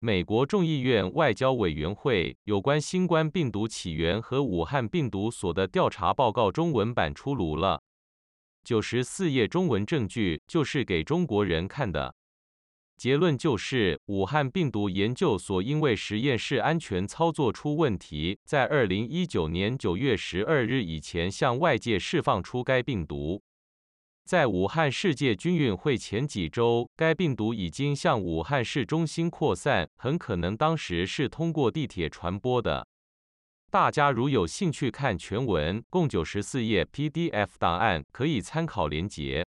美国众议院外交委员会有关新冠病毒起源和武汉病毒所的调查报告中文版出炉了。九十四页中文证据就是给中国人看的。结论就是，武汉病毒研究所因为实验室安全操作出问题，在二零一九年九月十二日以前向外界释放出该病毒。在武汉世界军运会前几周，该病毒已经向武汉市中心扩散，很可能当时是通过地铁传播的。大家如有兴趣看全文，共九十四页 PDF 档案，可以参考连接。